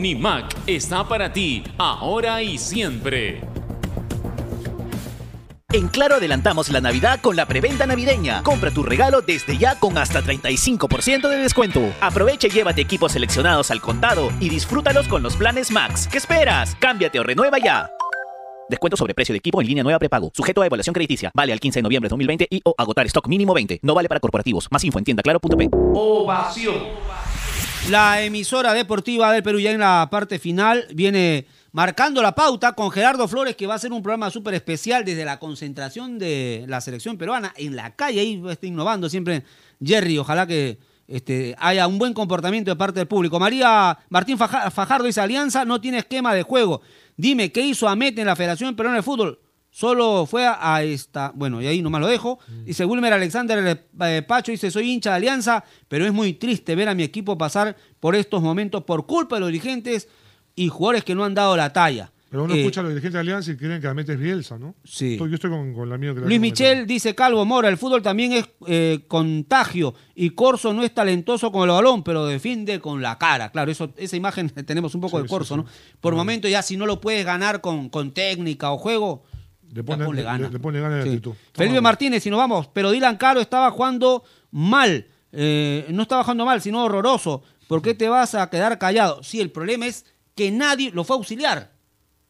Nimac está para ti, ahora y siempre. En Claro adelantamos la Navidad con la preventa navideña. Compra tu regalo desde ya con hasta 35% de descuento. Aprovecha y llévate equipos seleccionados al contado y disfrútalos con los planes Max. ¿Qué esperas? Cámbiate o renueva ya. Descuento sobre precio de equipo en línea nueva prepago. Sujeto a evaluación crediticia. Vale al 15 de noviembre de 2020 y o agotar stock mínimo 20. No vale para corporativos. Más info en tiendaclaro.p. Ovación. La emisora deportiva del Perú ya en la parte final viene marcando la pauta con Gerardo Flores que va a hacer un programa súper especial desde la concentración de la selección peruana en la calle. Ahí está innovando siempre Jerry. Ojalá que este, haya un buen comportamiento de parte del público. María Martín Fajardo dice, Alianza no tiene esquema de juego. Dime, ¿qué hizo Amete en la Federación Peruana de Fútbol? Solo fue a, esta, bueno, y ahí nomás lo dejo. Dice Wilmer Alexander eh, Pacho, dice, soy hincha de Alianza, pero es muy triste ver a mi equipo pasar por estos momentos por culpa de los dirigentes y jugadores que no han dado la talla. Pero uno Eh, escucha a los dirigentes de Alianza y creen que Amete es Bielsa, ¿no? Sí. Estoy- yo estoy con, con la mía que la Luis Michel dice Calvo Mora, el fútbol también es eh, contagio y Corso no es talentoso con el balón, pero defiende con la cara. Claro, eso, esa imagen tenemos un poco Sí, de Corso, sí. ¿no? Por momento ya si no lo puedes ganar con, con técnica o juego, Le pone, le- gana. le pone Sí. Felipe. Martínez, si nos vamos, pero Dylan Caro estaba jugando mal. Eh, no estaba jugando mal, sino horroroso. ¿Por qué te vas a quedar callado? Sí, el problema es que nadie lo fue a auxiliar.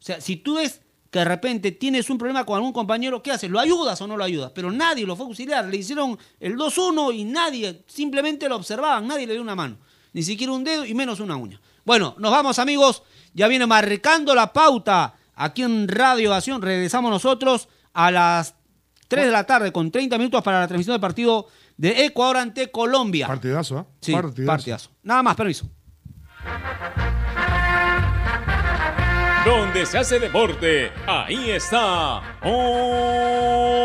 O sea, si tú ves que de repente tienes un problema con algún compañero, ¿qué haces? ¿Lo ayudas o no lo ayudas? Pero nadie lo fue a auxiliar. Le hicieron el 2-1 y nadie, simplemente lo observaban, nadie le dio una mano. Ni siquiera un dedo y menos una uña. Bueno, nos vamos amigos. Ya viene marcando la pauta aquí en Radio Acción. Regresamos nosotros a las 3 de la tarde con 30 minutos para la transmisión del partido de Ecuador ante Colombia. Partidazo, ¿ah? Sí, Partidazo. partidazo. Nada más, permiso. Donde se hace deporte, ahí está Ovación.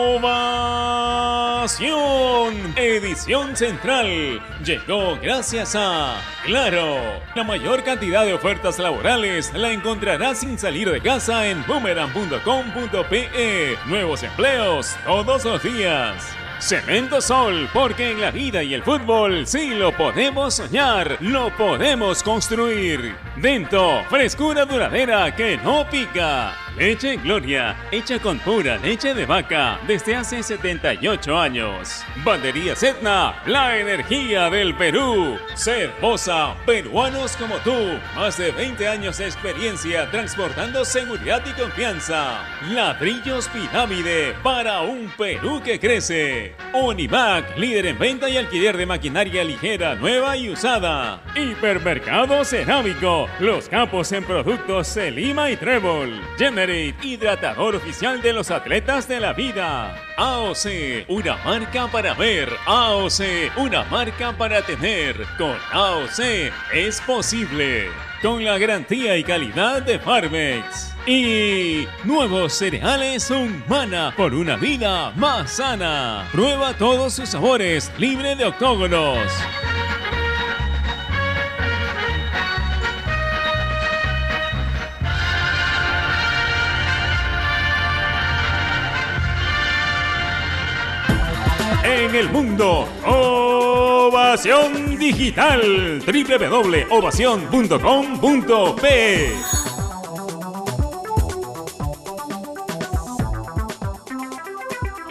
Edición central llegó gracias a Claro. La mayor cantidad de ofertas laborales la encontrarás sin salir de casa en boomerang.com.pe. Nuevos empleos todos los días. Cemento Sol, porque en la vida y el fútbol sí lo podemos soñar, lo podemos construir. Dento, frescura duradera que no pica. Leche Gloria, hecha con pura leche de vaca desde hace 78 años. Bandería Etna, la energía del Perú. Cervosa, peruanos como tú. Más de 20 años de experiencia transportando seguridad y confianza. Ladrillos Pirámide para un Perú que crece. Onivac, líder en venta y alquiler de maquinaria ligera, nueva y usada. Hipermercado Cerámico, los capos en productos Selima y Trébol. Generate, hidratador oficial de los atletas de la vida. AOC, una marca para ver. AOC, una marca para tener. Con AOC es posible. Con la garantía y calidad de Farmex. Y nuevos cereales Humana por una vida más sana. Prueba todos sus sabores, libre de octógonos. En el mundo, Ovación Digital. www.ovación.com.p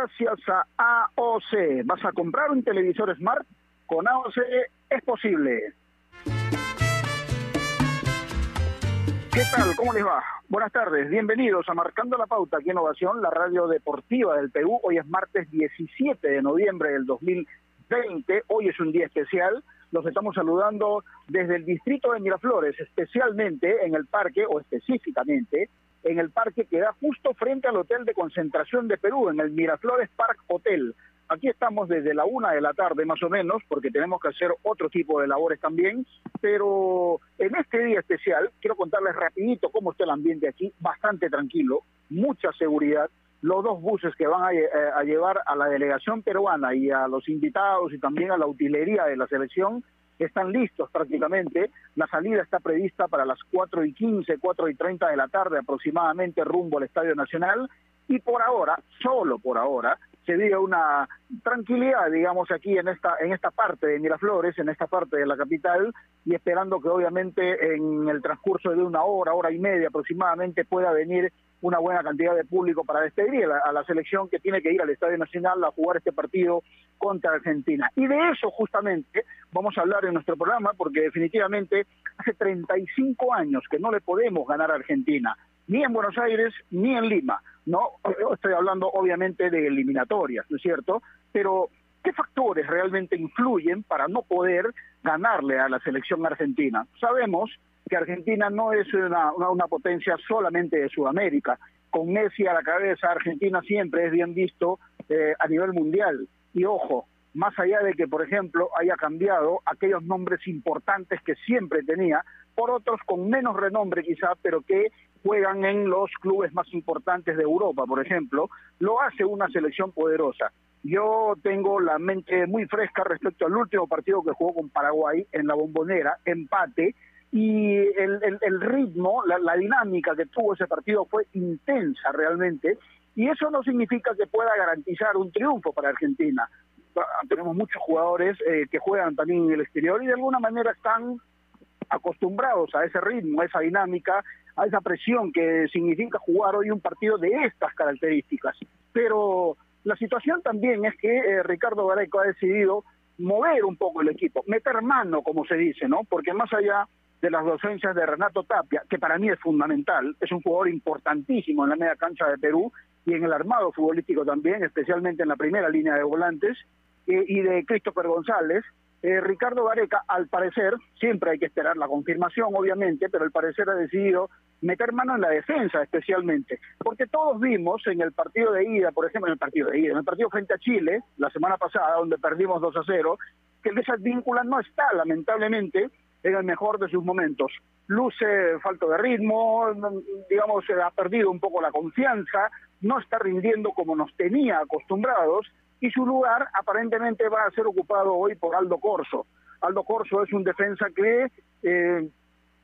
Gracias a AOC. ¿Vas a comprar un televisor Smart? Con AOC es posible. ¿Qué tal? ¿Cómo les va? Buenas tardes, bienvenidos a Marcando la Pauta aquí en Ovación, la radio deportiva del Perú. Hoy es martes 17 de noviembre del 2020. Hoy es un día especial. Los estamos saludando desde el distrito de Miraflores, especialmente en el parque, o específicamente en el parque que da justo frente al Hotel de Concentración de Perú, en el Miraflores Park Hotel. Aquí estamos desde la una de la tarde más o menos, porque tenemos que hacer otro tipo de labores también, pero en este día especial quiero contarles rapidito cómo está el ambiente aquí, bastante tranquilo, mucha seguridad, los dos buses que van a, eh, a, llevar a la delegación peruana y a los invitados y también a la utilería de la selección están listos prácticamente. La salida está prevista para las 4 y 15, 4 y 30 de la tarde aproximadamente rumbo al Estadio Nacional y por ahora, solo por ahora, se vive una tranquilidad, digamos, aquí en esta, en esta parte de Miraflores, en esta parte de la capital, y esperando que obviamente en el transcurso de una hora, hora y media aproximadamente pueda venir una buena cantidad de público para despedir a la, selección que tiene que ir al Estadio Nacional a jugar este partido contra Argentina. Y de eso justamente vamos a hablar en nuestro programa porque definitivamente hace 35 años que no le podemos ganar a Argentina, ni en Buenos Aires ni en Lima. No, estoy hablando obviamente de eliminatorias, ¿no es cierto? Pero ¿qué factores realmente influyen para no poder ganarle a la selección argentina? Sabemos que Argentina no es una, una, potencia solamente de Sudamérica. Con Messi a la cabeza, Argentina siempre es bien visto eh, a nivel mundial. Y ojo, más allá de que, por ejemplo, haya cambiado aquellos nombres importantes que siempre tenía, por otros con menos renombre quizá, pero que juegan en los clubes más importantes de Europa, por ejemplo, lo hace una selección poderosa. Yo tengo la mente muy fresca respecto al último partido que jugó con Paraguay en la bombonera, empate, y el, ritmo, la, la, dinámica que tuvo ese partido fue intensa realmente, y eso no significa que pueda garantizar un triunfo para Argentina. Tenemos muchos jugadores eh, que juegan también en el exterior y de alguna manera están acostumbrados a ese ritmo, a esa dinámica, a esa presión que significa jugar hoy un partido de estas características. Pero la situación también es que eh, Ricardo Gareco ha decidido mover un poco el equipo, meter mano, como se dice, ¿no? Porque más allá de las docencias de Renato Tapia, que para mí es fundamental, es un jugador importantísimo en la media cancha de Perú y en el armado futbolístico también, especialmente en la primera línea de volantes, eh, y de Christopher González. Eh, Ricardo Gareca, al parecer, siempre hay que esperar la confirmación, obviamente, pero al parecer ha decidido meter mano en la defensa especialmente, porque todos vimos en el partido de ida, por ejemplo, en el partido de ida, en el partido frente a Chile, la semana pasada, donde perdimos 2 a 0, que esa víncula no está, lamentablemente, en el mejor de sus momentos. Luce falto de ritmo, digamos, ha perdido un poco la confianza, no está rindiendo como nos tenía acostumbrados y su lugar aparentemente va a ser ocupado hoy por Aldo Corso. Aldo Corso es un defensa que, eh,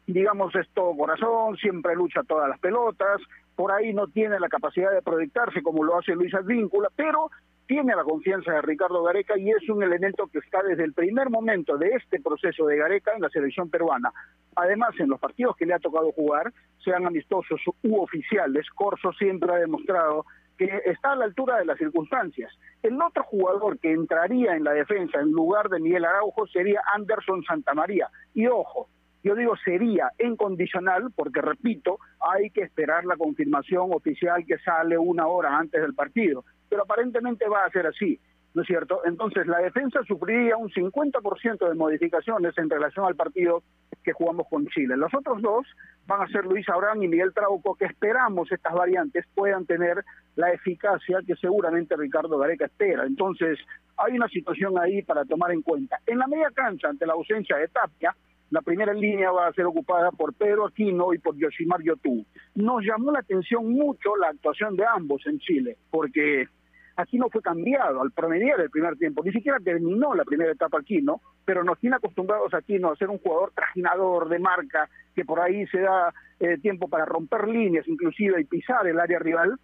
digamos, es todo corazón, siempre lucha todas las pelotas, por ahí no tiene la capacidad de proyectarse como lo hace Luis Advíncula, pero tiene la confianza de Ricardo Gareca y es un elemento que está desde el primer momento de este proceso de Gareca en la selección peruana. Además, en los partidos que le ha tocado jugar, sean amistosos u oficiales, Corso siempre ha demostrado que está a la altura de las circunstancias. El otro jugador que entraría en la defensa en lugar de Miguel Araujo sería Anderson Santamaría. Y ojo, yo digo sería en condicional, porque repito, hay que esperar la confirmación oficial que sale una hora antes del partido pero aparentemente va a ser así, ¿no es cierto? Entonces la defensa sufriría un 50% de modificaciones en relación al partido que jugamos con Chile. Los otros dos van a ser Luis Abraham y Miguel Trauco, que esperamos estas variantes puedan tener la eficacia que seguramente Ricardo Gareca espera. Entonces, hay una situación ahí para tomar en cuenta. En la media cancha, ante la ausencia de Tapia, la primera línea va a ser ocupada por Pedro Aquino y por Yoshimar Yotú. Nos llamó la atención mucho la actuación de ambos en Chile, porque Aquino fue cambiado al promediar el primer tiempo, ni siquiera terminó la primera etapa Aquino, pero nos tiene acostumbrados a Aquino a ser un jugador trajinador de marca, que por ahí se da eh, tiempo para romper líneas inclusive y pisar el área rival,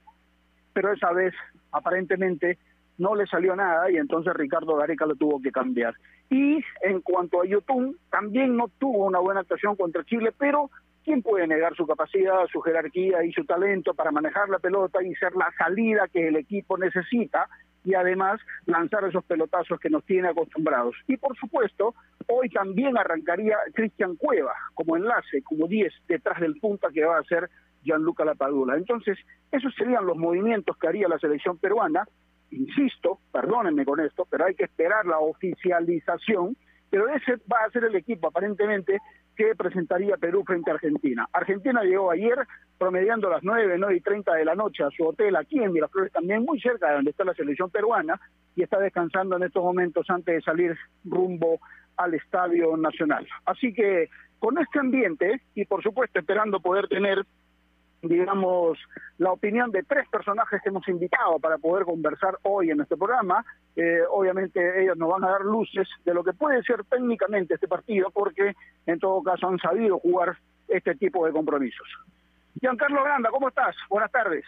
pero esa vez aparentemente no le salió nada y entonces Ricardo Gareca lo tuvo que cambiar. Y en cuanto a Yotun, también no tuvo una buena actuación contra Chile, pero ¿quién puede negar su capacidad, su jerarquía y su talento para manejar la pelota y ser la salida que el equipo necesita? y además lanzar esos pelotazos que nos tiene acostumbrados. Y por supuesto, hoy también arrancaría Cristian Cueva como enlace, como 10 detrás del punta que va a ser Gianluca Lapadula. Entonces, esos serían los movimientos que haría la selección peruana insisto, perdónenme con esto, pero hay que esperar la oficialización, pero ese va a ser el equipo aparentemente que presentaría Perú frente a Argentina. Argentina llegó ayer promediando las 9, 9 y 30 de la noche a su hotel aquí en Miraflores, también muy cerca de donde está la selección peruana, y está descansando en estos momentos antes de salir rumbo al Estadio Nacional. Así que con este ambiente y por supuesto esperando poder tener digamos, la opinión de tres personajes que hemos invitado para poder conversar hoy en este programa. Eh, obviamente ellos nos van a dar luces de lo que puede ser técnicamente este partido, porque en todo caso han sabido jugar este tipo de compromisos. Giancarlo Granda, ¿cómo estás? Buenas tardes.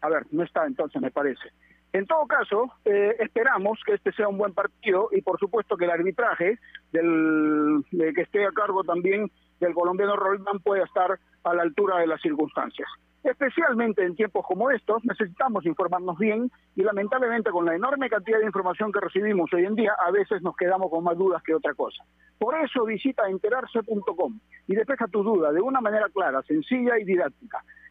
A ver, no está entonces, me parece. En todo caso, eh, esperamos que este sea un buen partido y por supuesto que el arbitraje del, que esté a cargo también del colombiano Roldán pueda estar a la altura de las circunstancias. Especialmente en tiempos como estos necesitamos informarnos bien y lamentablemente con la enorme cantidad de información que recibimos hoy en día a veces nos quedamos con más dudas que otra cosa. Por eso visita enterarse.com y despeja tu duda de una manera clara, sencilla y didáctica.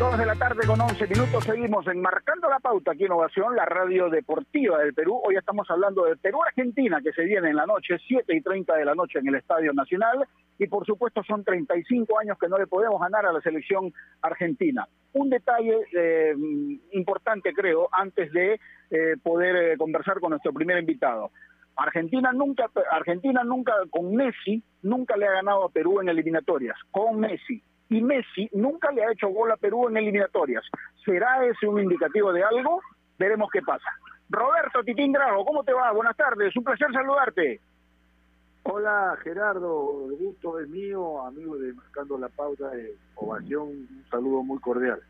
Dos de la tarde con 11 minutos seguimos enmarcando la pauta aquí Innovación, la radio deportiva del Perú. Hoy estamos hablando de Perú-Argentina que se viene en la noche, 7 y 30 de la noche en el Estadio Nacional. Y por supuesto son 35 años que no le podemos ganar a la selección argentina. Un detalle eh, importante creo antes de eh, poder eh, conversar con nuestro primer invitado. Argentina nunca, Argentina nunca con Messi nunca le ha ganado a Perú en eliminatorias. Con Messi y Messi nunca le ha hecho gol a Perú en eliminatorias. ¿Será ese un indicativo de algo? Veremos qué pasa. Roberto Titín Drago, ¿cómo te va? Buenas tardes, un placer saludarte. Hola Gerardo, el gusto es mío, amigo de Marcando la Pauta de Ovación, un saludo muy cordial.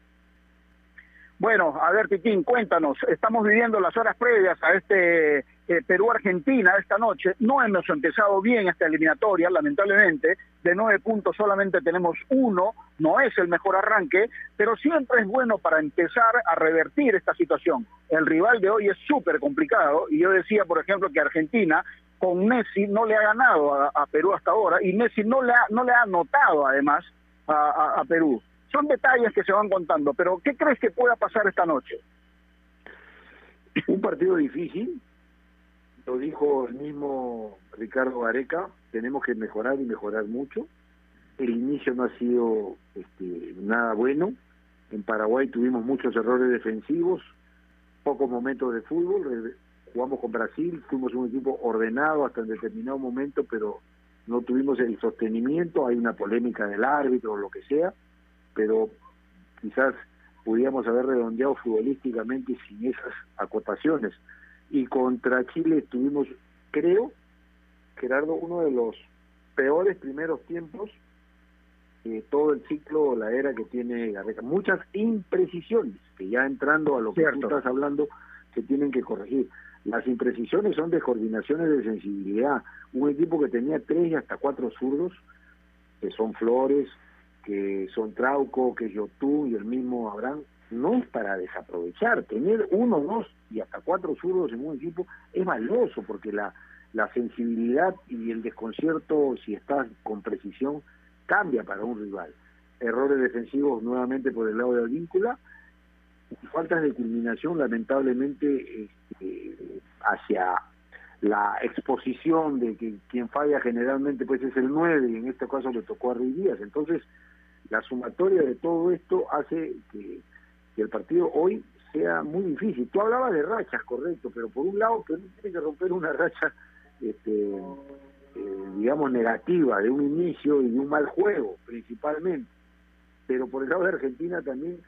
Bueno, a ver Titín, cuéntanos, estamos viviendo las horas previas a este eh, Perú-Argentina esta noche. No hemos empezado bien esta eliminatoria, lamentablemente. De nueve puntos solamente tenemos uno. No es el mejor arranque, pero siempre es bueno para empezar a revertir esta situación. El rival de hoy es súper complicado y yo decía, por ejemplo, que Argentina con Messi no le ha ganado a, Perú hasta ahora y Messi no le ha, no le ha anotado además a, a Perú. Son detalles que se van contando, pero ¿qué crees que pueda pasar esta noche? Un partido difícil, lo dijo el mismo Ricardo Gareca, tenemos que mejorar y mejorar mucho. El inicio no ha sido este, nada bueno. En Paraguay tuvimos muchos errores defensivos, pocos momentos de fútbol. Jugamos con Brasil, fuimos un equipo ordenado hasta en determinado momento, pero no tuvimos el sostenimiento. Hay una polémica del árbitro o lo que sea, pero quizás pudiéramos haber redondeado futbolísticamente sin esas acotaciones y contra Chile tuvimos, creo, Gerardo, uno de los peores primeros tiempos de todo el ciclo, la era que tiene Garreca. Muchas imprecisiones, que ya entrando a lo que tú estás hablando, se tienen que corregir. Las imprecisiones son descoordinaciones de sensibilidad. Un equipo que tenía tres y hasta cuatro zurdos, que son Flores, que son Trauco, que es Yotun y el mismo Abraham, no es para desaprovechar. Tener uno, dos y hasta cuatro zurdos en un equipo es valioso porque la, la sensibilidad y el desconcierto, si estás con precisión, cambia para un rival. Errores defensivos nuevamente por el lado de Advíncula y faltas de culminación lamentablemente este, hacia la exposición de que quien falla generalmente pues es el 9 y en este caso le tocó a Ruiz. Entonces, la sumatoria de todo esto hace que, que el partido hoy sea muy difícil. Tú hablabas de rachas, correcto, pero por un lado que tiene que romper una racha, este, eh, digamos, negativa de un inicio y de un mal juego, principalmente. Pero por el lado de Argentina también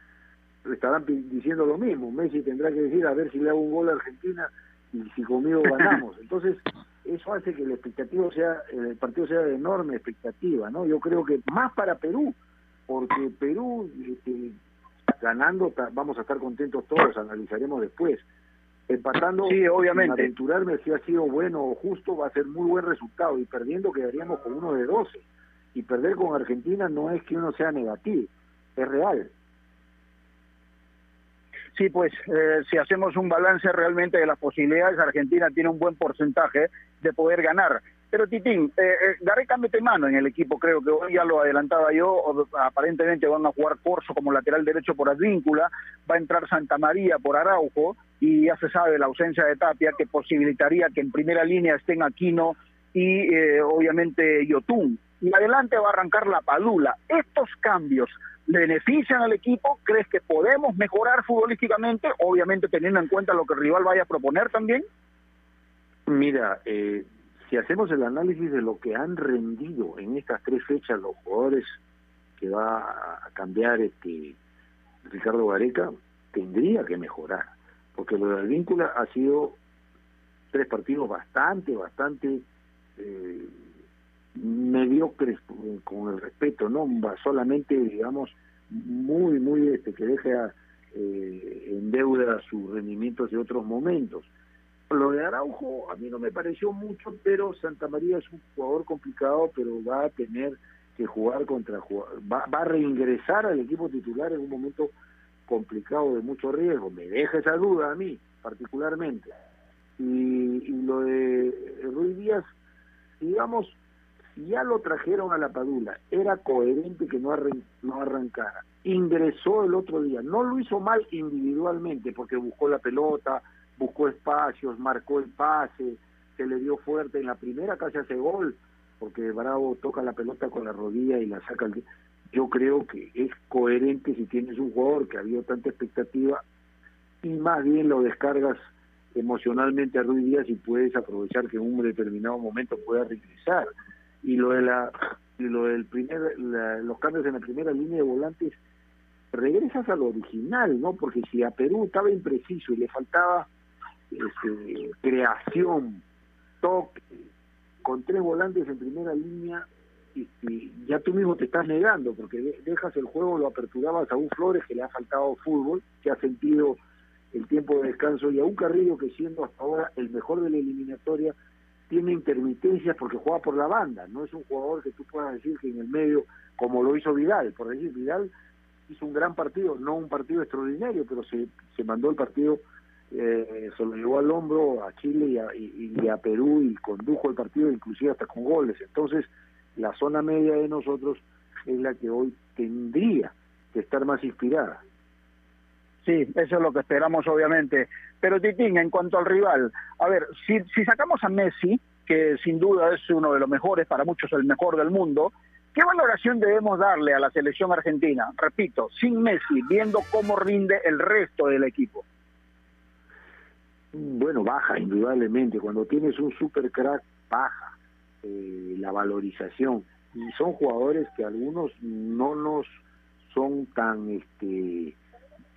estarán diciendo lo mismo. Messi tendrá que decir a ver si le hago un gol a Argentina y si conmigo ganamos. Entonces, eso hace que la expectativa sea, el partido sea de enorme expectativa, ¿no? Yo creo que más para Perú, porque Perú este, ganando vamos a estar contentos todos, analizaremos después. Empatando, sí, obviamente. aventurarme si ha sido bueno o justo, va a ser muy buen resultado y perdiendo quedaríamos con uno de 12. Y perder con Argentina no es que uno sea negativo, es real. Sí, pues eh, si hacemos un balance realmente de las posibilidades, Argentina tiene un buen porcentaje de poder ganar. Pero Titín, eh, eh, Gareca mete mano en el equipo, creo que hoy ya lo adelantaba yo, aparentemente van a jugar Corso como lateral derecho por Advíncula, va a entrar Santa María por Araujo, y ya se sabe la ausencia de Tapia que posibilitaría que en primera línea estén Aquino y eh, obviamente Yotun. Y adelante va a arrancar la Padula. Estos cambios benefician al equipo? ¿Crees que podemos mejorar futbolísticamente? Obviamente teniendo en cuenta lo que el rival vaya a proponer también. Mira, eh, si hacemos el análisis de lo que han rendido en estas tres fechas los jugadores que va a cambiar este Ricardo Gareca, tendría que mejorar, porque lo del vínculo ha sido tres partidos bastante, bastante eh, mediocres con el respeto, no solamente digamos muy, muy este que deja eh, en deuda sus rendimientos de otros momentos. Lo de Araujo a mí no me pareció mucho, pero Santa María es un jugador complicado, pero va a tener que jugar contra va, va a reingresar al equipo titular en un momento complicado de mucho riesgo. Me deja esa duda a mí, particularmente. Y, y lo de Ruiz Díaz, digamos, ya lo trajeron a la Padula, era coherente que no, no arrancara. Ingresó el otro día, no lo hizo mal individualmente porque buscó la pelota, buscó espacios, marcó el pase, se le dio fuerte en la primera casi hace gol, porque Bravo toca la pelota con la rodilla y la saca. El... Yo creo que es coherente si tienes un jugador que había tanta expectativa y más bien lo descargas emocionalmente a Ruiz Díaz y puedes aprovechar que en un determinado momento pueda regresar y lo de la y lo del primer los cambios en la primera línea de volantes regresas al original no porque si a Perú estaba impreciso y le faltaba este, creación toque con tres volantes en primera línea este, ya tú mismo te estás negando porque dejas el juego lo aperturabas a un Flores que le ha faltado fútbol que ha sentido el tiempo de descanso y a un Carrillo que siendo hasta ahora el mejor de la eliminatoria tiene intermitencias porque juega por la banda, no es un jugador que tú puedas decir que en el medio, como lo hizo Vidal, por decir, Vidal hizo un gran partido, no un partido extraordinario, pero se, se mandó el partido, eh, se lo llevó al hombro a Chile y a, y, a Perú y condujo el partido inclusive hasta con goles. Entonces, la zona media de nosotros es la que hoy tendría que estar más inspirada. Sí, eso es lo que esperamos, obviamente. Pero Titín, en cuanto al rival, a ver, si, si sacamos a Messi, que sin duda es uno de los mejores, para muchos el mejor del mundo, ¿qué valoración debemos darle a la selección argentina? Repito, sin Messi, viendo cómo rinde el resto del equipo. Bueno, baja indudablemente. Cuando tienes un super crack, baja eh, la valorización. Y son jugadores que algunos no nos son tan este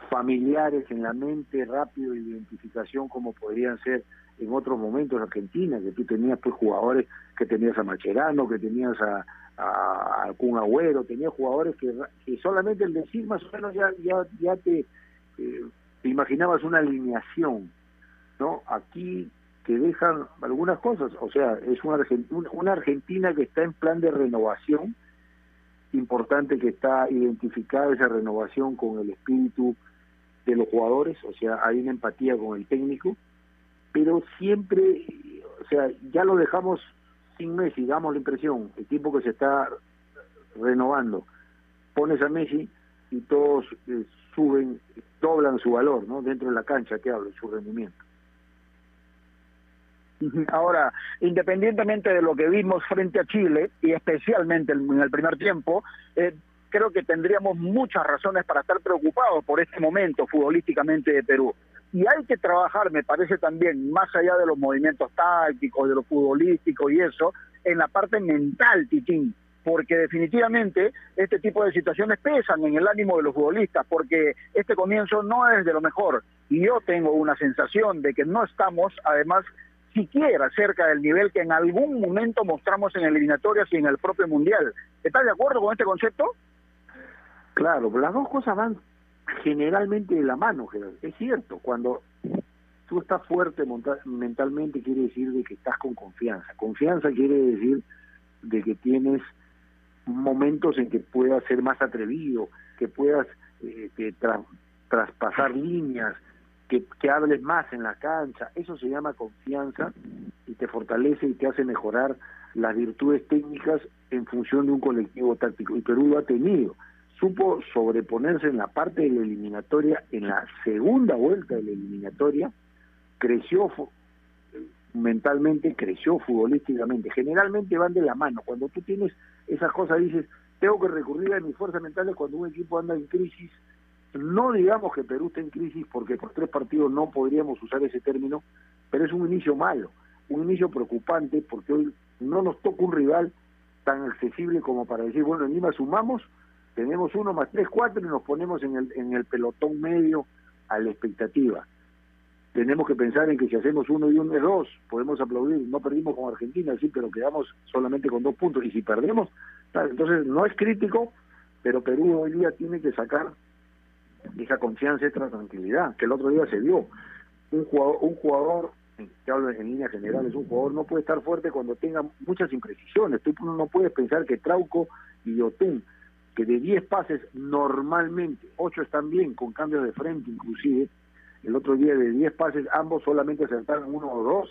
familiares en la mente, rápido de identificación como podrían ser en otros momentos Argentina, que tú tenías pues jugadores que tenías a Macherano, que tenías a, a, Kun Agüero, tenías jugadores que, que, solamente el decir más o menos ya, ya, ya te, eh, te imaginabas una alineación. ¿No? Aquí que dejan algunas cosas, o sea, es una, una Argentina que está en plan de renovación, importante que está identificada esa renovación con el espíritu de los jugadores, o sea, hay una empatía con el técnico, pero siempre, o sea, ya lo dejamos sin Messi, damos la impresión, el tiempo que se está renovando, pones a Messi y todos eh, suben, doblan su valor, ¿no? Dentro de la cancha, que hablo, su rendimiento. Ahora, independientemente de lo que vimos frente a Chile, y especialmente en el primer tiempo, eh, creo que tendríamos muchas razones para estar preocupados por este momento futbolísticamente de Perú. Y hay que trabajar, me parece también, más allá de los movimientos tácticos, de lo futbolístico y eso, en la parte mental, Titín, porque definitivamente este tipo de situaciones pesan en el ánimo de los futbolistas, porque este comienzo no es de lo mejor. Y yo tengo una sensación de que no estamos, además, siquiera cerca del nivel que en algún momento mostramos en eliminatorias y en el propio Mundial. ¿Estás de acuerdo con este concepto? Claro, las dos cosas van generalmente de la mano, es cierto, cuando tú estás fuerte mentalmente quiere decir de que estás con confianza. Confianza quiere decir de que tienes momentos en que puedas ser más atrevido, que puedas eh, traspasar líneas, que, que hables más en la cancha, eso se llama confianza y te fortalece y te hace mejorar las virtudes técnicas en función de un colectivo táctico. Y Perú lo ha tenido. Supo sobreponerse en la parte de la eliminatoria, en la segunda vuelta de la eliminatoria, creció mentalmente, creció futbolísticamente. Generalmente van de la mano. Cuando tú tienes esas cosas, dices, tengo que recurrir a mis fuerzas mentales cuando un equipo anda en crisis no digamos que Perú está en crisis porque por tres partidos no podríamos usar ese término, pero es un inicio malo, un inicio preocupante porque hoy no nos toca un rival tan accesible como para decir, bueno, en Lima sumamos, tenemos uno más tres, cuatro y nos ponemos en el, en el pelotón medio a la expectativa. Tenemos que pensar en que si hacemos uno y uno es dos, podemos aplaudir, no perdimos con Argentina, sí, pero quedamos solamente con dos puntos, y si perdemos, entonces no es crítico, pero Perú hoy día tiene que sacar esa confianza, esa tranquilidad, que el otro día se dio. Un jugador, un jugador que hablo en línea general, es un jugador no puede estar fuerte cuando tenga muchas imprecisiones. Tú no puedes pensar que Trauco y Yotun, que de 10 pases normalmente, 8 están bien, con cambios de frente inclusive, el otro día de 10 pases ambos solamente acertaron uno o dos,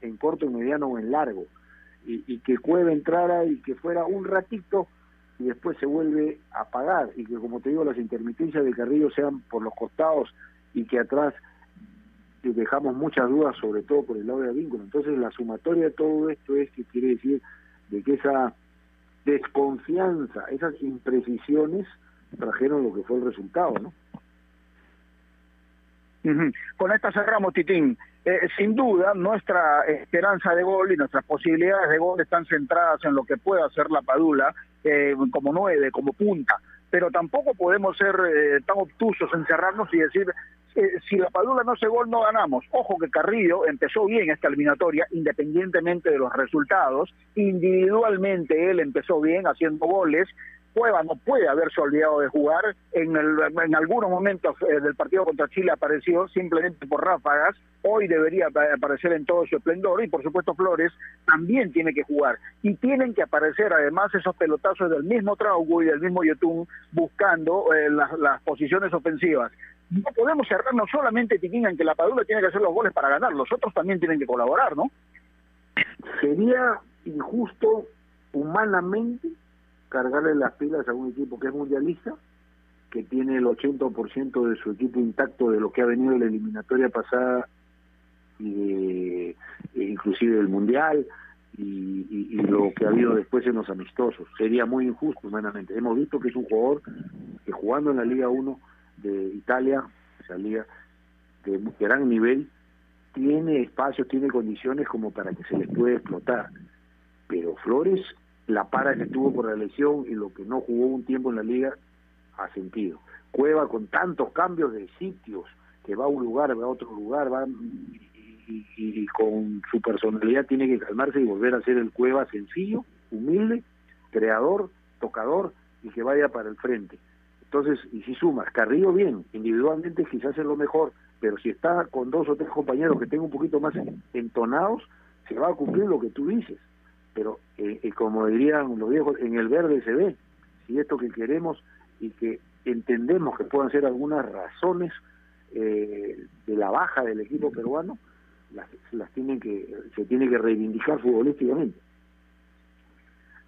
en corto, en mediano o en largo. Y, y que Cueva entrara y que fuera un ratito y después se vuelve a apagar y que como te digo las intermitencias de Carrillo sean por los costados y que atrás dejamos muchas dudas sobre todo por el lado de vínculo entonces la sumatoria de todo esto es que quiere decir de que esa desconfianza esas imprecisiones trajeron lo que fue el resultado no con esta cerramos Titín. Eh, sin duda, nuestra esperanza de gol y nuestras posibilidades de gol están centradas en lo que pueda hacer la Padula eh, como nueve, como punta. Pero tampoco podemos ser eh, tan obtusos, encerrarnos y decir, si la Padula no hace gol, no ganamos. Ojo que Carrillo empezó bien esta eliminatoria, independientemente de los resultados. Individualmente él empezó bien, haciendo goles, Cueva no puede haberse olvidado de jugar. En, en algunos momentos eh, del partido contra Chile apareció simplemente por ráfagas. Hoy debería aparecer en todo su esplendor. Y por supuesto Flores también tiene que jugar. Y tienen que aparecer además esos pelotazos del mismo Traugo y del mismo Yotun buscando eh, las, las posiciones ofensivas. No podemos cerrarnos solamente, Tiquín, en que la Padula tiene que hacer los goles para ganar. Los otros también tienen que colaborar, ¿no? Sería injusto humanamente cargarle las pilas a un equipo que es mundialista, que tiene el 80% de su equipo intacto de lo que ha venido de la eliminatoria pasada y de, e inclusive del mundial y, y, lo que ha habido después en los amistosos. Sería muy injusto humanamente. Hemos visto que es un jugador que jugando en la Liga 1 de Italia, esa liga de gran nivel, tiene espacios, tiene condiciones como para que se les pueda explotar. Pero Flores la para que tuvo por la lesión y lo que no jugó un tiempo en la liga ha sentido. Cueva con tantos cambios de sitios, que va a un lugar, va a otro lugar, va y, con su personalidad tiene que calmarse y volver a ser el Cueva sencillo, humilde, creador, tocador y que vaya para el frente. Entonces, y si sumas, Carrillo bien, individualmente quizás es lo mejor, pero si está con dos o tres compañeros que tengan un poquito más entonados, se va a cumplir lo que tú dices. Pero, eh, eh, como dirían los viejos, en el verde se ve. Si esto que queremos y que entendemos que puedan ser algunas razones eh, de la baja del equipo peruano, las, las tienen que, se tiene que reivindicar futbolísticamente.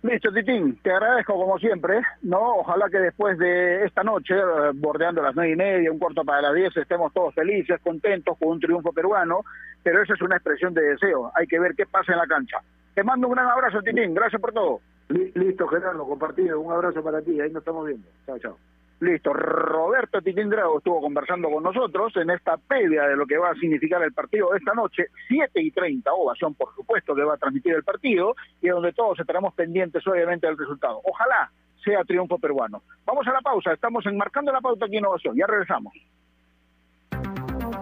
Listo, Titín, te agradezco como siempre, ¿no? Ojalá que después de esta noche, bordeando las nueve y media, un cuarto para las diez, estemos todos felices, contentos con un triunfo peruano, pero eso es una expresión de deseo, hay que ver qué pasa en la cancha. Te mando un gran abrazo, Titín, gracias por todo. Listo, Gerardo, compartido, un abrazo para ti, ahí nos estamos viendo. Chao, chao. Listo, Roberto Titindrago estuvo conversando con nosotros en esta previa de lo que va a significar el partido de esta noche, 7 y 30, ovación por supuesto que va a transmitir el partido y donde todos estaremos pendientes obviamente del resultado. Ojalá sea triunfo peruano. Vamos a la pausa, estamos enmarcando la pauta aquí en Ovación, ya regresamos.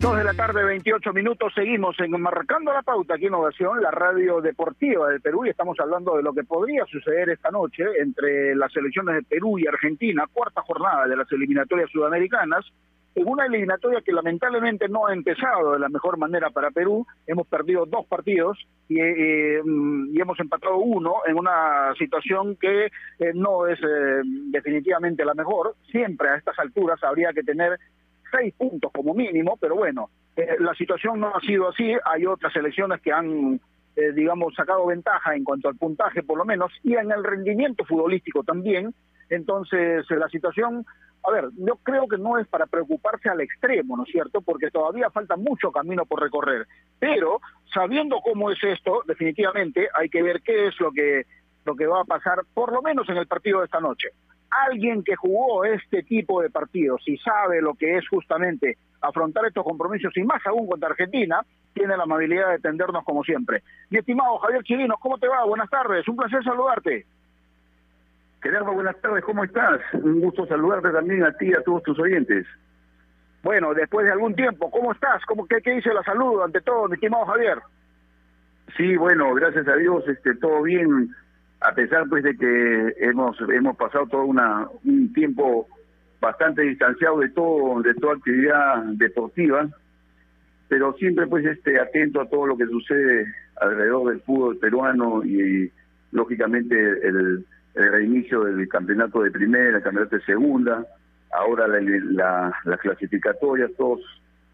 Dos de la tarde, 28 minutos, seguimos en Marcando la Pauta aquí en Ovación, la radio deportiva del Perú, y estamos hablando de lo que podría suceder esta noche entre las selecciones de Perú y Argentina, cuarta jornada de las eliminatorias sudamericanas, en una eliminatoria que lamentablemente no ha empezado de la mejor manera para Perú, hemos perdido dos partidos y, eh, mm, y hemos empatado uno en una situación que eh, no es eh, definitivamente la mejor, siempre a estas alturas habría que tener seis puntos como mínimo, pero bueno, eh, la situación no ha sido así, hay otras elecciones que han, eh, digamos, sacado ventaja en cuanto al puntaje por lo menos y en el rendimiento futbolístico también, entonces eh, la situación, a ver, yo creo que no es para preocuparse al extremo, ¿no es cierto? Porque todavía falta mucho camino por recorrer, pero sabiendo cómo es esto, definitivamente hay que ver qué es lo que lo que va a pasar, por lo menos en el partido de esta noche alguien que jugó este tipo de partidos y sabe lo que es justamente afrontar estos compromisos y más aún contra Argentina, tiene la amabilidad de atendernos como siempre. Mi estimado Javier Chirinos, ¿cómo te va? Buenas tardes, un placer saludarte. Gerardo, buenas tardes, ¿cómo estás? Un gusto saludarte también a ti y a todos tus oyentes. Bueno, después de algún tiempo, ¿cómo estás? ¿Cómo, qué, ¿Qué dice la salud ante todo, mi estimado Javier? Sí, bueno, gracias a Dios, este, todo bien a pesar pues de que hemos hemos pasado todo una, un tiempo bastante distanciado de todo de toda actividad deportiva pero siempre pues este atento a todo lo que sucede alrededor del fútbol peruano y, lógicamente el, el, reinicio del campeonato de primera, el campeonato de segunda, ahora la, la, las clasificatorias, todos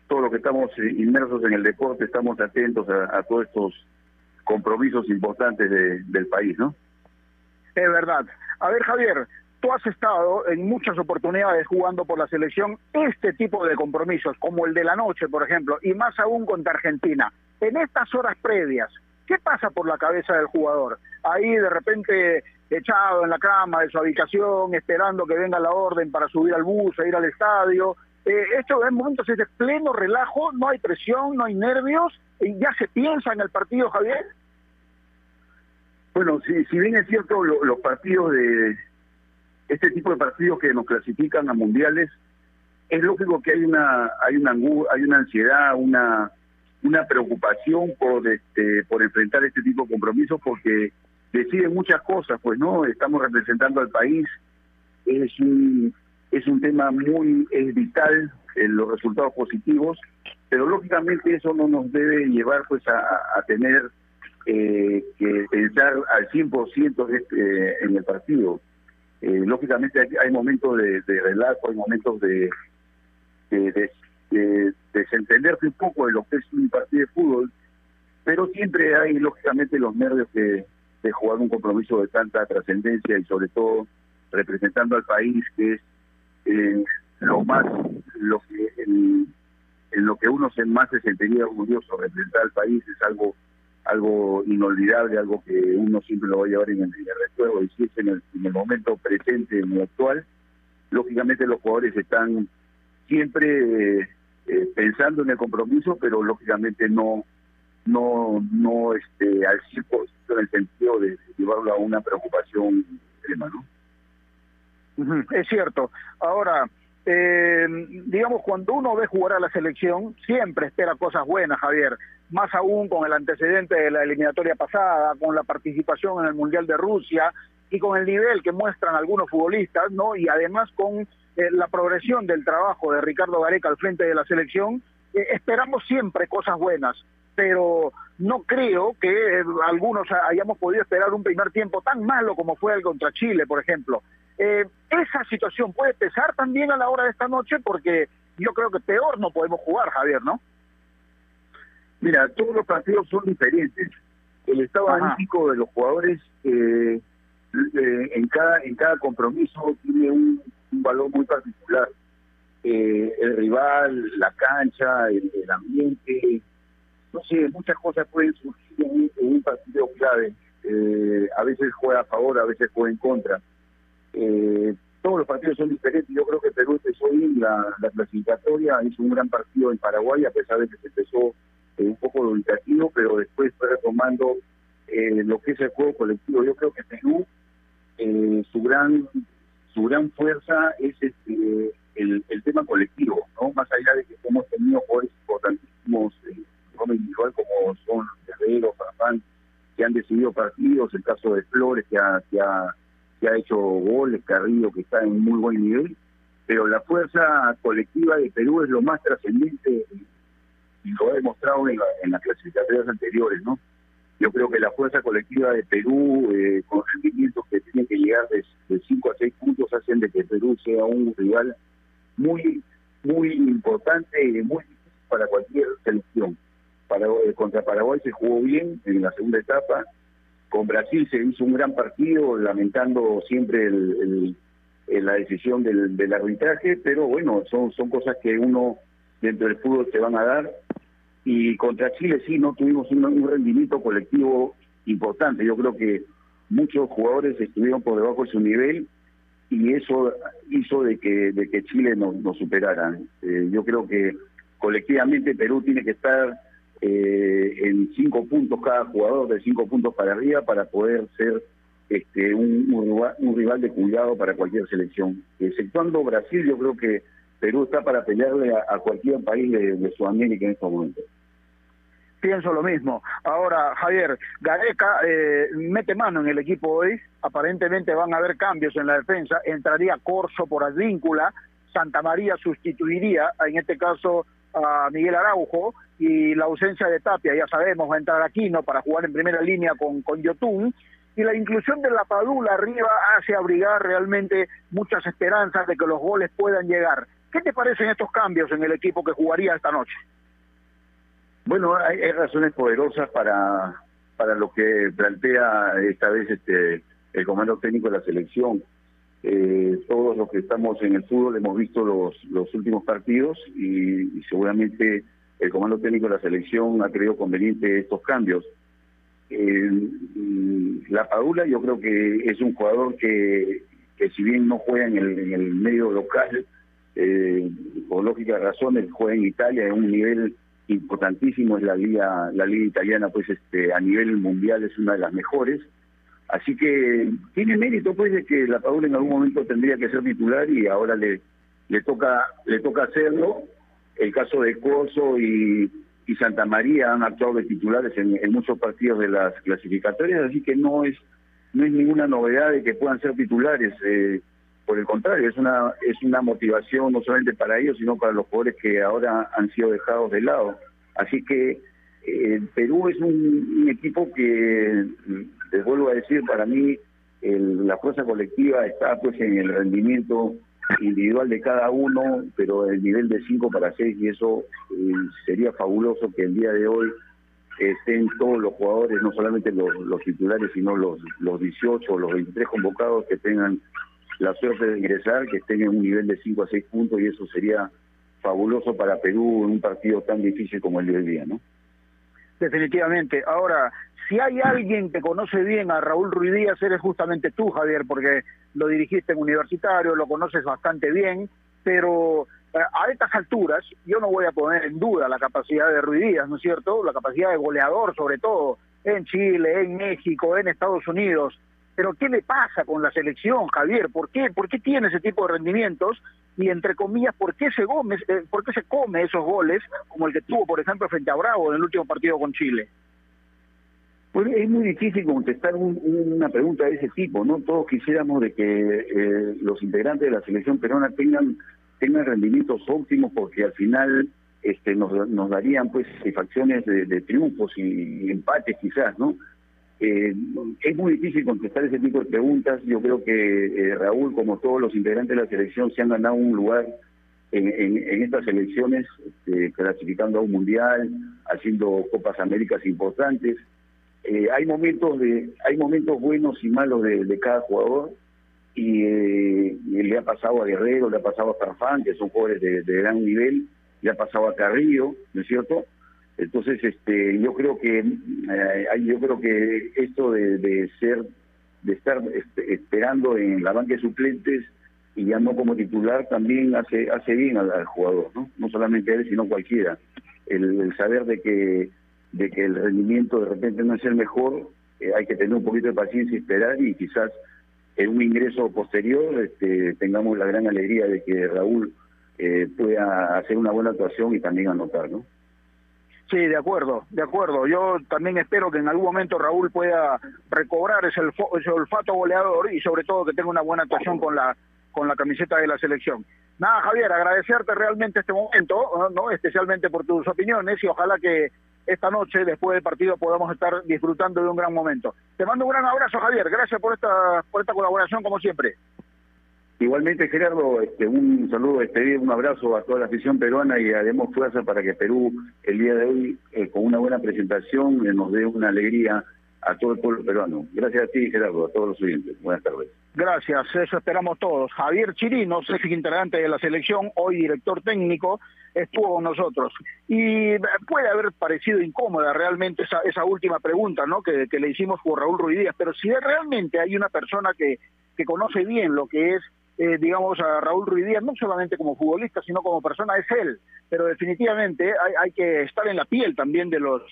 todo lo que estamos inmersos en el deporte, estamos atentos a, a todos estos compromisos importantes de, del país, ¿no? Es verdad. A ver, Javier, tú has estado en muchas oportunidades jugando por la selección este tipo de compromisos, como el de la noche, por ejemplo, y más aún contra Argentina. En estas horas previas, ¿qué pasa por la cabeza del jugador? Ahí de repente echado en la cama de su habitación, esperando que venga la orden para subir al bus e ir al estadio. Eh, esto en momentos es de pleno relajo, no hay presión, no hay nervios, y ya se piensa en el partido, Javier. Bueno, si, si bien es cierto, los partidos de este tipo de partidos que nos clasifican a mundiales, es lógico que hay una hay una hay una ansiedad, una una preocupación por este por enfrentar este tipo de compromisos porque deciden muchas cosas, pues no, estamos representando al país, es un es un tema muy es vital en los resultados positivos, pero lógicamente eso no nos debe llevar pues a, tener eh, que pensar al 100% de este, en el partido. Eh, lógicamente hay, momentos de, de, relajo, hay momentos de, de, de, desentenderse un poco de lo que es un partido de fútbol, pero siempre hay lógicamente los nervios de, de jugar un compromiso de tanta trascendencia y sobre todo representando al país que es eh, lo más lo que en, lo que uno se más se sentiría orgulloso representar al país es algo algo inolvidable algo que uno siempre lo va a llevar en el, recuerdo y si es en el, en el momento presente en el actual lógicamente los jugadores están siempre eh, eh, pensando en el compromiso pero lógicamente no no no este al 100% en el sentido de llevarlo a una preocupación extrema no es cierto. Ahora, eh, digamos, cuando uno ve jugar a la selección, siempre espera cosas buenas, Javier. Más aún con el antecedente de la eliminatoria pasada, con la participación en el Mundial de Rusia y con el nivel que muestran algunos futbolistas, ¿no? Y además con eh, la progresión del trabajo de Ricardo Gareca al frente de la selección, eh, esperamos siempre cosas buenas. Pero no creo que algunos hayamos podido esperar un primer tiempo tan malo como fue el contra Chile, por ejemplo. Eh, esa situación puede pesar también a la hora de esta noche porque yo creo que peor no podemos jugar, Javier, ¿no? Mira, todos los partidos son diferentes. El estado anímico de los jugadores eh, eh, en cada en cada compromiso tiene un, valor muy particular. Eh, el rival, la cancha, el, ambiente, no sé, muchas cosas pueden surgir en, un partido clave. a veces juega a favor, a veces juega en contra eh, todos los partidos son diferentes. Yo creo que Perú empezó bien la, la clasificatoria, hizo un gran partido en Paraguay, a pesar de que se empezó eh, un poco dubitativo, pero después fue retomando eh, lo que es el juego colectivo. Yo creo que Perú, eh, su gran su gran fuerza es este, el, tema colectivo, no más allá de que hemos tenido jugadores importantísimos eh, individual como son Guerrero, Farfán, que han decidido partidos, el caso de Flores que ha, que ha que ha hecho goles, Carrillo que está en muy buen nivel, pero la fuerza colectiva de Perú es lo más trascendente y lo ha demostrado en, las clasificatorias anteriores, ¿no? Yo creo que la fuerza colectiva de Perú, eh, con rendimientos que tienen que llegar de 5 a 6 puntos, hacen de que Perú sea un rival muy muy importante y muy difícil para cualquier selección. Para, eh, contra Paraguay se jugó bien en la segunda etapa, con Brasil se hizo un gran partido, lamentando siempre el, la decisión del, del, arbitraje, pero bueno, son, son cosas que uno dentro del fútbol te van a dar. Y contra Chile sí, no tuvimos un, rendimiento colectivo importante. Yo creo que muchos jugadores estuvieron por debajo de su nivel y eso hizo de que, de que Chile nos, nos superara. Eh, yo creo que colectivamente Perú tiene que estar eh, en cinco puntos cada jugador, de cinco puntos para arriba, para poder ser este, un, rival de cuidado para cualquier selección. Exceptuando Brasil, yo creo que Perú está para pelearle a, cualquier país de, Sudamérica en estos momentos pienso lo mismo. Ahora, Javier, Gareca eh, mete mano en el equipo hoy. Aparentemente van a haber cambios en la defensa. Entraría Corso por Advíncula. Santa María sustituiría, en este caso, a Miguel Araujo y la ausencia de Tapia, ya sabemos, va a entrar Aquino para jugar en primera línea con, con Yotun, y la inclusión de la Padula arriba hace abrigar realmente muchas esperanzas de que los goles puedan llegar. ¿Qué te parecen estos cambios en el equipo que jugaría esta noche? Bueno, hay, razones poderosas para, para lo que plantea esta vez este el comando técnico de la selección. Eh, todos los que estamos en el fútbol hemos visto los, los últimos partidos y seguramente el comando técnico de la selección ha creído conveniente estos cambios. Eh, la Padula yo creo que es un jugador que, que si bien no juega en el, en el medio local, eh, por lógicas razones juega en Italia en un nivel importantísimo, es la liga, la liga italiana pues este a nivel mundial es una de las mejores. Así que tiene mérito pues de que la Padula en algún momento tendría que ser titular y ahora le le toca le toca hacerlo el caso de Corso y, Santa María han actuado de titulares en, muchos partidos de las clasificatorias, así que no es no es ninguna novedad de que puedan ser titulares. Eh, por el contrario, es una es una motivación no solamente para ellos, sino para los jugadores que ahora han sido dejados de lado. Así que eh, Perú es un, equipo que, les vuelvo a decir, para mí la fuerza colectiva está pues en el rendimiento individual de cada uno, pero el nivel de 5 para 6 y eso eh, sería fabuloso que el día de hoy estén todos los jugadores, no solamente los, titulares, sino los, los 18 o los 23 convocados que tengan la suerte de ingresar, que estén en un nivel de 5 a 6 puntos y eso sería fabuloso para Perú en un partido tan difícil como el de hoy día, ¿no? Definitivamente. Ahora, si hay alguien que conoce bien a Raúl Ruiz Díaz, eres justamente tú, Javier, porque lo dirigiste en universitario, lo conoces bastante bien, pero eh, a estas alturas yo no voy a poner en duda la capacidad de Ruiz Díaz, ¿no es cierto? La capacidad de goleador, sobre todo, en Chile, en México, en Estados Unidos. Pero ¿qué le pasa con la selección, Javier? ¿Por qué, ¿Por qué tiene ese tipo de rendimientos? Y entre comillas, ¿por qué, se eh, ¿por qué se come esos goles como el que tuvo, por ejemplo, frente a Bravo en el último partido con Chile? Pues es muy difícil contestar una pregunta de ese tipo, ¿no? Todos quisiéramos de que eh, los integrantes de la selección peruana tengan tengan rendimientos óptimos porque al final este nos, nos darían pues satisfacciones de, triunfos y, empates quizás, ¿no? Eh, es muy difícil contestar ese tipo de preguntas. Yo creo que eh, Raúl, como todos los integrantes de la selección, se han ganado un lugar en, en, estas elecciones, este, clasificando a un mundial, haciendo Copas Américas importantes. Eh, hay momentos de hay momentos buenos y malos de, cada jugador y, eh, le ha pasado a Guerrero, le ha pasado a Farfán, que son jugadores de, gran nivel, le ha pasado a Carrillo, ¿no es cierto? Entonces, este, yo creo que eh, yo creo que esto de, ser de estar este, esperando en la banca de suplentes y ya no como titular también hace hace bien al, jugador, ¿no? No solamente él, sino cualquiera. el saber de que de que el rendimiento de repente no es el mejor, eh, hay que tener un poquito de paciencia y esperar y quizás en un ingreso posterior este, tengamos la gran alegría de que Raúl eh, pueda hacer una buena actuación y también anotar, ¿no? Sí, de acuerdo, de acuerdo. Yo también espero que en algún momento Raúl pueda recobrar ese, ese olfato goleador y sobre todo que tenga una buena actuación con la con la camiseta de la selección. Nada, Javier, agradecerte realmente este momento, ¿no? especialmente por tus opiniones y ojalá que esta noche, después del partido, podamos estar disfrutando de un gran momento. Te mando un gran abrazo, Javier. Gracias por esta, por esta colaboración, como siempre. Igualmente, Gerardo, este, un saludo, este, un abrazo a toda la afición peruana y haremos fuerza para que Perú el día de hoy, eh, con una buena presentación, eh, nos dé una alegría a todo el pueblo peruano. Gracias a ti, Gerardo, a todos los oyentes. Buenas tardes. Gracias, eso esperamos todos. Javier Chirino, ex integrante de la selección, hoy director técnico, estuvo con nosotros. Y puede haber parecido incómoda realmente esa, esa última pregunta ¿no? que, le hicimos por Raúl Ruiz Díaz, pero si realmente hay una persona que, que conoce bien lo que es eh, digamos, a Raúl Ruiz Díaz, no solamente como futbolista, sino como persona, es él. Pero definitivamente hay, hay que estar en la piel también de los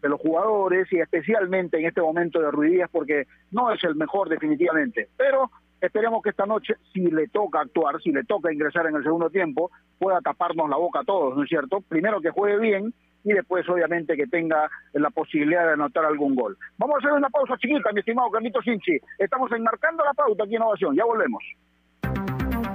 de los jugadores y especialmente en este momento de Ruidías porque no es el mejor definitivamente, pero esperemos que esta noche, si le toca actuar, si le toca ingresar en el segundo tiempo, pueda taparnos la boca a todos, ¿no es cierto? Primero que juegue bien y después obviamente que tenga la posibilidad de anotar algún gol. Vamos a hacer una pausa chiquita, mi estimado Carlito Sinchi. Estamos enmarcando la pauta aquí en Innovación, ya volvemos.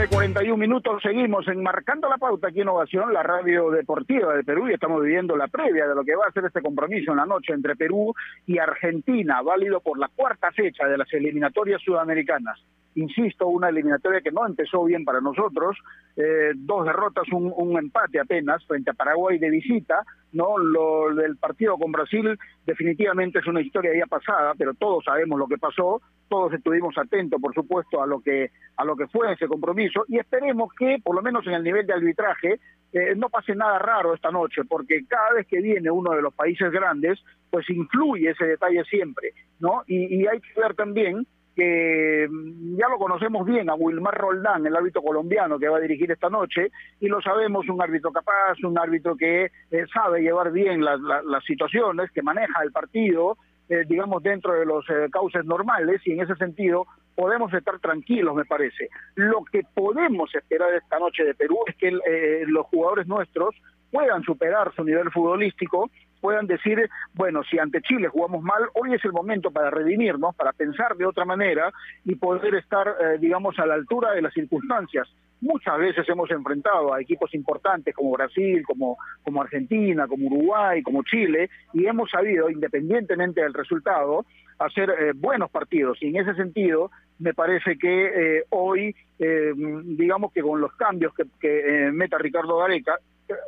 De la tarde, 41 minutos, seguimos enmarcando la pauta aquí en Ovación, la radio deportiva de Perú, y estamos viviendo la previa de lo que va a ser este compromiso en la noche entre Perú y Argentina, válido por la cuarta fecha de las eliminatorias sudamericanas. Insisto, una eliminatoria que no empezó bien para nosotros, eh, dos derrotas, un, un empate apenas frente a Paraguay de visita, no lo del partido con Brasil definitivamente es una historia ya pasada pero todos sabemos lo que pasó todos estuvimos atentos por supuesto a lo que a lo que fue ese compromiso y esperemos que por lo menos en el nivel de arbitraje eh, no pase nada raro esta noche porque cada vez que viene uno de los países grandes pues influye ese detalle siempre no y, y hay que ver también que mm, ya lo conocemos bien a Wilmar Roldán, el árbitro colombiano que va a dirigir esta noche, y lo sabemos, un árbitro capaz, un árbitro que eh, sabe llevar bien las, situaciones, que maneja el partido, eh, digamos, dentro de los eh, cauces normales, y en ese sentido podemos estar tranquilos, me parece. Lo que podemos esperar esta noche de Perú es que eh, los jugadores nuestros puedan superar su nivel futbolístico puedan decir, bueno, si ante Chile jugamos mal, hoy es el momento para redimirnos, para pensar de otra manera y poder estar, eh, digamos, a la altura de las circunstancias. Muchas veces hemos enfrentado a equipos importantes como Brasil, como, como Argentina, como Uruguay, como Chile, y hemos sabido, independientemente del resultado, hacer eh, buenos partidos. Y en ese sentido, me parece que eh, hoy, eh, digamos que con los cambios que, que meta Ricardo Gareca,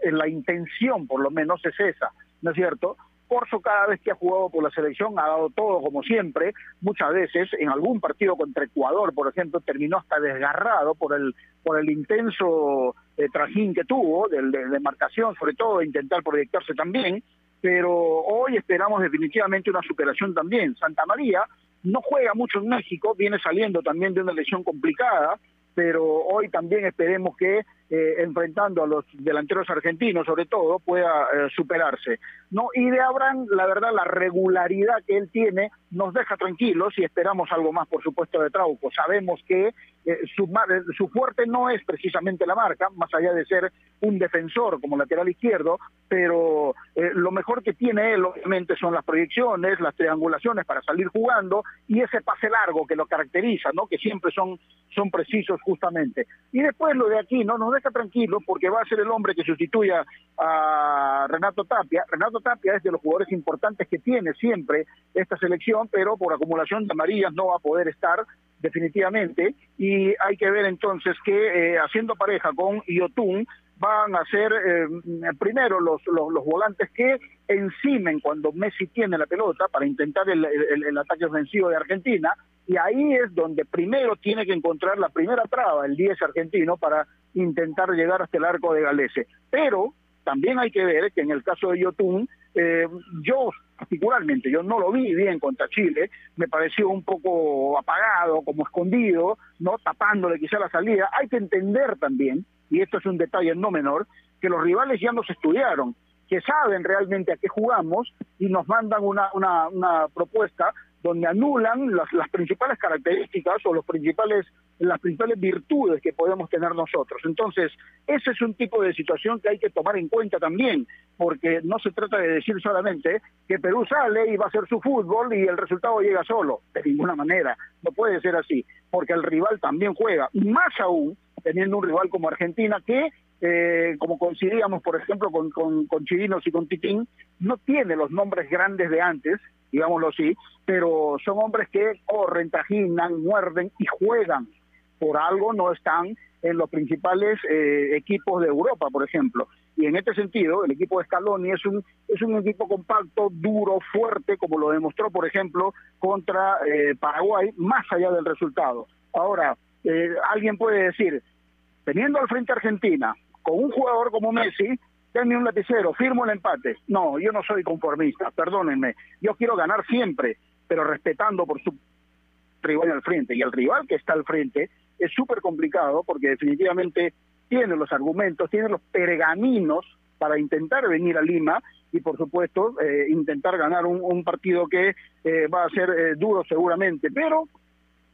la intención por lo menos es esa, ¿no es cierto? Corso cada vez que ha jugado por la selección ha dado todo como siempre, muchas veces en algún partido contra Ecuador, por ejemplo, terminó hasta desgarrado por el por el intenso eh, trajín que tuvo de, de, de marcación, sobre todo de intentar proyectarse también, pero hoy esperamos definitivamente una superación también. Santa María no juega mucho en México, viene saliendo también de una lesión complicada, pero hoy también esperemos que eh, enfrentando a los delanteros argentinos sobre todo pueda eh, superarse. No y de Abraham la verdad la regularidad que él tiene nos deja tranquilos y esperamos algo más por supuesto de Trauco. Sabemos que eh, su, su fuerte no es precisamente la marca más allá de ser un defensor como lateral izquierdo pero eh, lo mejor que tiene él obviamente son las proyecciones las triangulaciones para salir jugando y ese pase largo que lo caracteriza no que siempre son son precisos justamente. Y después lo de aquí no nos deja tranquilo porque va a ser el hombre que sustituya a Renato Tapia. Renato Tapia es de los jugadores importantes que tiene siempre esta selección, pero por acumulación de amarillas no va a poder estar definitivamente y hay que ver entonces que eh, haciendo pareja con Iotun van a ser eh, primero los, los, los, volantes que encimen cuando Messi tiene la pelota para intentar el, el, ataque ofensivo de Argentina y ahí es donde primero tiene que encontrar la primera traba el 10 argentino para intentar llegar hasta el arco de Galese. Pero también hay que ver que en el caso de Yotun, eh, yo particularmente, yo no lo vi bien contra Chile, me pareció un poco apagado, como escondido, no tapándole quizá la salida. Hay que entender también, y esto es un detalle no menor, que los rivales ya nos estudiaron, que saben realmente a qué jugamos y nos mandan una, una, una propuesta donde anulan las, principales características o los principales, las principales virtudes que podemos tener nosotros. Entonces, ese es un tipo de situación que hay que tomar en cuenta también, porque no se trata de decir solamente que Perú sale y va a hacer su fútbol y el resultado llega solo, de ninguna manera, no puede ser así, porque el rival también juega, más aún teniendo un rival como Argentina que eh, como coincidíamos, por ejemplo, con, con, con y con Titín, no tiene los nombres grandes de antes, digámoslo así, pero son hombres que corren, trajinan, muerden y juegan. Por algo no están en los principales eh, equipos de Europa, por ejemplo. Y en este sentido, el equipo de Scaloni es un, es un equipo compacto, duro, fuerte, como lo demostró, por ejemplo, contra eh, Paraguay, más allá del resultado. Ahora, eh, alguien puede decir, teniendo al frente Argentina, con un jugador como Messi, denme un lapicero, firmo el empate. No, yo no soy conformista, perdónenme. Yo quiero ganar siempre, pero respetando por su rival al frente. Y el rival que está al frente es súper complicado porque definitivamente tiene los argumentos, tiene los pergaminos para intentar venir a Lima y por supuesto eh, intentar ganar un, un partido que eh, va a ser eh, duro seguramente, pero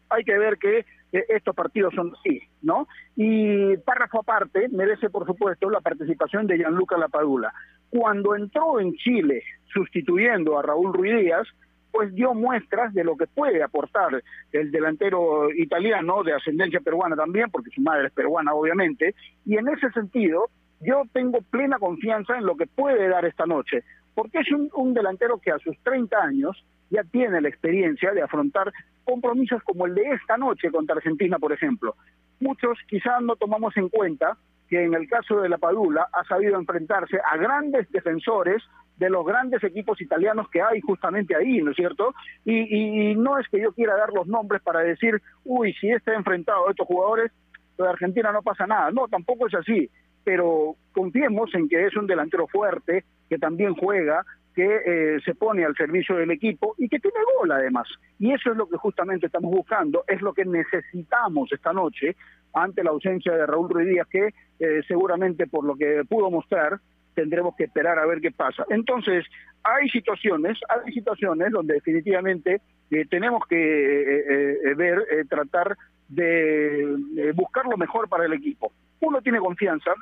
hay que ver que estos partidos son así, ¿no? Y párrafo aparte merece por supuesto la participación de Gianluca Lapadula. Cuando entró en Chile sustituyendo a Raúl Ruiz Díaz, pues dio muestras de lo que puede aportar el delantero italiano de ascendencia peruana también, porque su madre es peruana obviamente, y en ese sentido yo tengo plena confianza en lo que puede dar esta noche, porque es un, delantero que a sus 30 años ya tiene la experiencia de afrontar compromisos como el de esta noche contra Argentina, por ejemplo. Muchos quizás no tomamos en cuenta que en el caso de la Padula ha sabido enfrentarse a grandes defensores de los grandes equipos italianos que hay justamente ahí, ¿no es cierto? Y, y, y no es que yo quiera dar los nombres para decir, uy, si está enfrentado a estos jugadores, de Argentina no pasa nada. No, tampoco es así, pero confiemos en que es un delantero fuerte, que también juega, que eh, se pone al servicio del equipo y que tiene gol además. Y eso es lo que justamente estamos buscando, es lo que necesitamos esta noche ante la ausencia de Raúl Ruiz Díaz, que eh, seguramente por lo que pudo mostrar tendremos que esperar a ver qué pasa. Entonces, hay situaciones, hay situaciones donde definitivamente eh, tenemos que eh, eh, ver, eh, tratar de buscar lo mejor para el equipo. Uno tiene confianza,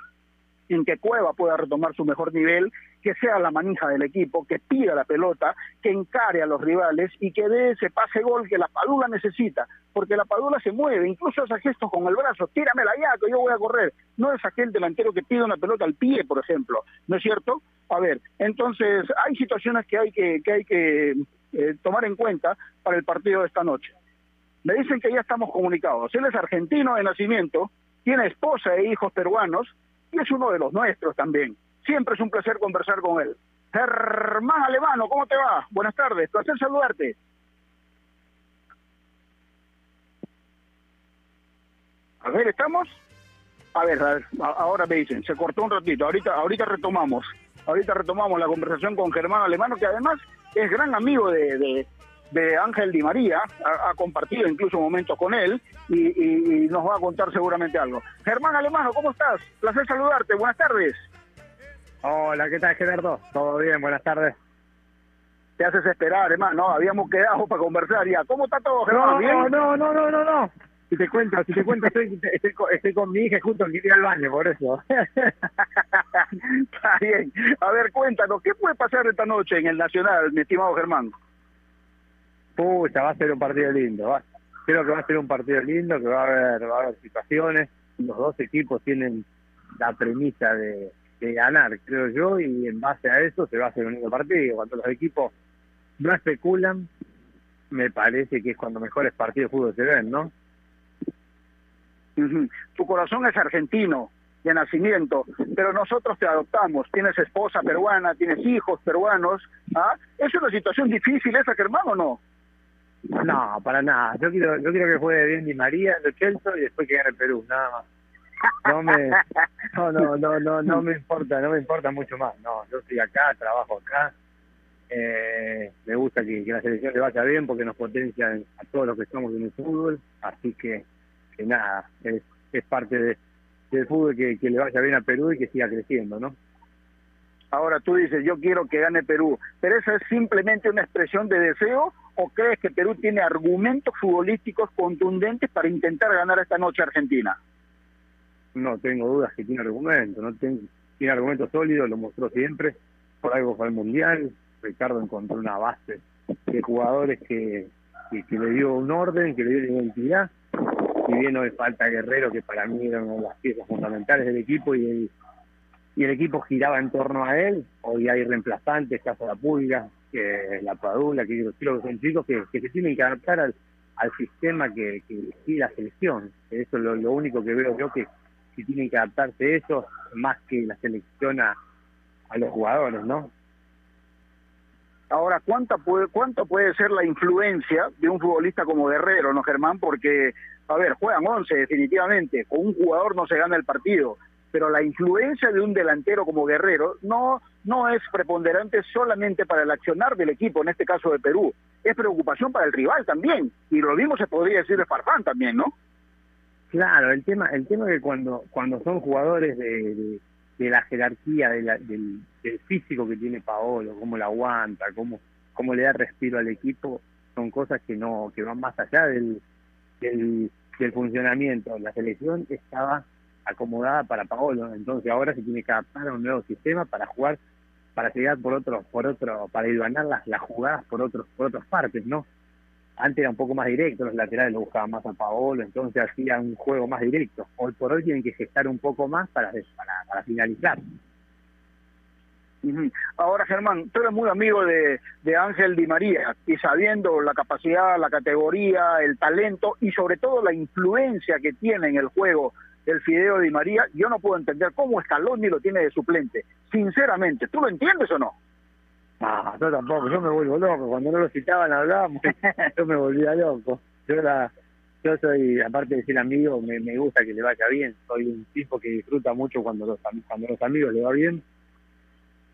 en que Cueva pueda retomar su mejor nivel, que sea la manija del equipo, que pida la pelota, que encare a los rivales y que dé ese pase gol que la Padula necesita, porque la Padula se mueve, incluso hace gestos con el brazo, tíramela ya, que yo voy a correr. No es aquel delantero que pide una pelota al pie, por ejemplo, ¿no es cierto? A ver, entonces hay situaciones que hay que, que, hay que eh, tomar en cuenta para el partido de esta noche. Me dicen que ya estamos comunicados. Él es argentino de nacimiento, tiene esposa e hijos peruanos, y es uno de los nuestros también. Siempre es un placer conversar con él. Germán Alemano, ¿cómo te va? Buenas tardes, placer saludarte. A ver, ¿estamos? A ver, ahora me dicen, se cortó un ratito, ahorita, ahorita retomamos, ahorita retomamos la conversación con Germán Alemano, que además es gran amigo de, de Ángel Di María, ha, ha, compartido incluso momentos con él y, y, y, nos va a contar seguramente algo. Germán Alemano, ¿cómo estás? Placer saludarte, buenas tardes. Hola, ¿qué tal Gerardo? ¿Todo bien? Buenas tardes. Te haces esperar, hermano, habíamos quedado para conversar ya. ¿Cómo está todo, Germán? No, ¿Bien? no, no, no, no, no. Si te cuento, si te cuento, estoy, estoy, con, estoy con mi hija junto que ir al baño, por eso. está bien. A ver, cuéntanos, ¿qué puede pasar esta noche en el Nacional, mi estimado Germán? Pucha, va a ser un partido lindo. Va. Creo que va a ser un partido lindo, que va a haber, va a haber situaciones. Los dos equipos tienen la premisa de, ganar, creo yo, y en base a eso se va a hacer un lindo partido. Cuando los equipos no especulan, me parece que es cuando mejores partidos de fútbol se ven, ¿no? Tu corazón es argentino de nacimiento, pero nosotros te adoptamos. Tienes esposa peruana, tienes hijos peruanos. ¿ah? ¿Es una situación difícil esa, Germán, o no? No, para nada. Yo quiero, yo quiero que juegue bien Di María, Lo Chelsea y después que gane Perú, nada más. No me, no, no, no, no, no me importa, no me importa mucho más. No, yo estoy acá, trabajo acá. Eh, me gusta que, la selección le vaya bien porque nos potencia a todos los que estamos en el fútbol. Así que, nada, es, es parte de, del fútbol que, que le vaya bien a Perú y que siga creciendo, ¿no? Ahora tú dices, yo quiero que gane Perú, pero esa es simplemente una expresión de deseo o crees que Perú tiene argumentos futbolísticos contundentes para intentar ganar esta noche Argentina? No tengo dudas que tiene argumentos, no tiene, tiene argumentos sólidos, lo mostró siempre, por algo fue al Mundial, Ricardo encontró una base de jugadores que, que, que le dio un orden, que le dio una identidad, y bien hoy falta Guerrero, que para mí era una de las piezas fundamentales del equipo, y el, equipo giraba en torno a él, hoy hay reemplazantes, caso la Pulga, que la Padula, que creo que son chicos que, que se tienen que adaptar al, al sistema que, que la selección, eso es lo, lo único que veo yo que si tienen que adaptarse eso más que la selección a, a los jugadores, ¿no? Ahora, ¿cuánta puede, ¿cuánto puede ser la influencia de un futbolista como Guerrero, no Germán? Porque, a ver, juegan 11 definitivamente, con un jugador no se gana el partido, pero la influencia de un delantero como Guerrero no, no es preponderante solamente para el accionar del equipo, en este caso de Perú, es preocupación para el rival también, y lo mismo se podría decir de Farfán también, ¿no? Claro, el tema, el tema es que cuando, cuando son jugadores de, de, la jerarquía de la- del, físico que tiene Paolo, cómo la aguanta, cómo, cómo le da respiro al equipo, son cosas que no que van más allá del, del funcionamiento. La selección estaba acomodada para Paolo, entonces ahora se tiene que adaptar a un nuevo sistema para jugar, para llegar por otro, por otro, para hilvanar las, las jugadas por otros, por otras partes, ¿no? Antes era un poco más directo, los laterales lo buscaban más a Paolo, entonces hacía un juego más directo. Hoy por hoy tienen que gestar un poco más para, para, para finalizar. Ahora, Germán, tú eres muy amigo de Ángel Di María y sabiendo la capacidad, la categoría, el talento y sobre todo la influencia que tiene en el juego el Fideo Di María, yo no puedo entender cómo Scaloni lo tiene de suplente. Sinceramente, ¿tú lo entiendes o no? Ah, yo tampoco, yo me vuelvo loco. Cuando no lo citaban hablábamos, yo me volvía loco. Yo la, yo soy, aparte de ser amigo, me, me gusta que le vaya bien. Soy un tipo que disfruta mucho cuando los, cuando los amigos le va bien.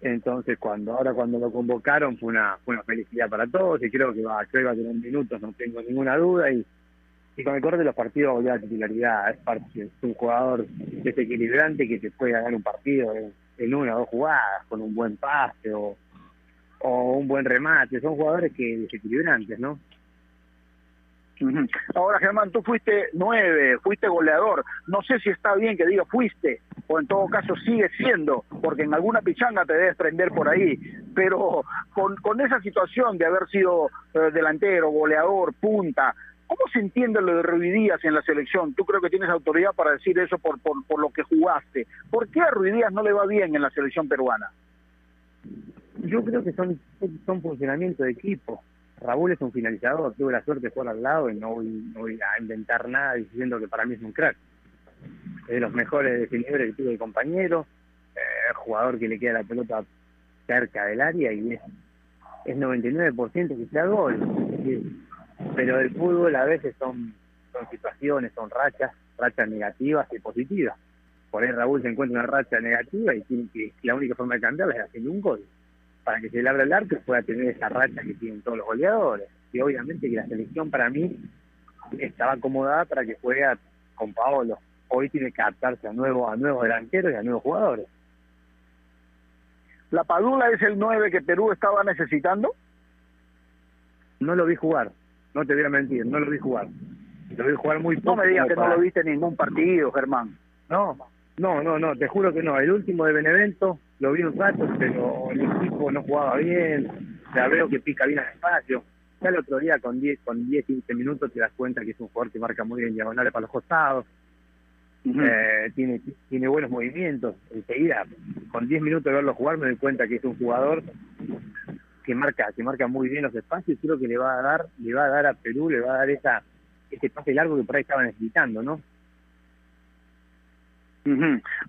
Entonces, cuando ahora cuando lo convocaron fue una, fue una felicidad para todos y creo que va, creo que va a tener minutos, no tengo ninguna duda. Y, y con el corte de los partidos a la titularidad. Es, es un jugador desequilibrante que te puede ganar un partido en, una o dos jugadas con un buen pase o o un buen remate. Son jugadores que desequilibrantes, ¿no? Ahora, Germán, tú fuiste nueve, fuiste goleador. No sé si está bien que diga fuiste, o en todo caso sigue siendo, porque en alguna pichanga te debes prender por ahí. Pero con, con esa situación de haber sido eh, delantero, goleador, punta, ¿cómo se entiende lo de Ruiz Díaz en la selección? Tú creo que tienes autoridad para decir eso por, por, por lo que jugaste. ¿Por qué a Ruiz Díaz no le va bien en la selección peruana? Yo creo que son, son funcionamiento de equipo. Raúl es un finalizador, tuve la suerte de jugar al lado y no voy, no voy a inventar nada diciendo que para mí es un crack. Es de los mejores definidores que tuve el compañero, eh, jugador que le queda la pelota cerca del área y es, es 99% que sea gol. Pero el fútbol a veces son, son situaciones, son rachas, rachas negativas y positivas. Por ahí Raúl se encuentra una racha negativa y tiene que, la única forma de cambiarla es haciendo un gol para que se le abra el arco y pueda tener esa racha que tienen todos los goleadores. Y obviamente que la selección para mí estaba acomodada para que juegue con Paolo. Hoy tiene que adaptarse a nuevos, a nuevos delanteros y a nuevos jugadores. ¿La Padula es el 9 que Perú estaba necesitando? No lo vi jugar, no te voy a mentir, no lo vi jugar. Lo vi jugar muy poco. No me digas que no lo viste en ningún partido, Germán. No, no, no, no, te juro que no. El último de Benevento lo vi un rato, pero el equipo no jugaba bien. Ya veo que pica bien al espacio. Ya el otro día con 10, con 10, 15 minutos te das cuenta que es un jugador que marca muy bien diagonales para los costados. Eh, tiene tiene buenos movimientos. Enseguida, con 10 minutos de verlo jugar, me doy cuenta que es un jugador que marca que marca muy bien los espacios. Creo que le va a dar le va a dar a Perú, le va a dar esa ese pase largo que por ahí estaba necesitando, ¿no?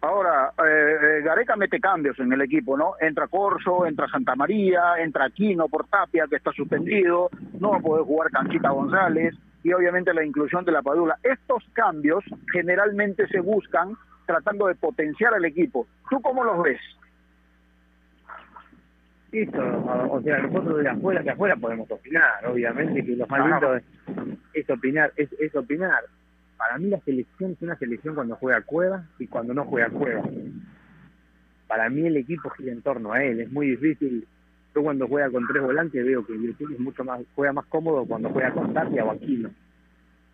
Ahora, eh, eh, Gareca mete cambios en el equipo, ¿no? Entra Corso, entra Santa María, entra Aquino por Tapia, que está suspendido, no va a poder jugar Canchita González, y obviamente la inclusión de la Padula. Estos cambios generalmente se buscan tratando de potenciar al equipo. ¿Tú cómo los ves? Eso, o sea, nosotros de afuera, de afuera podemos opinar, obviamente que lo más Ajá. lindo es, es opinar, es, es opinar. Para mí la selección es una selección cuando juega Cueva y cuando no juega Cueva. Para mí el equipo gira en torno a él, es muy difícil. Yo cuando juega con tres volantes veo que Virtul es mucho más, juega más cómodo cuando juega con Tapia o Aquino,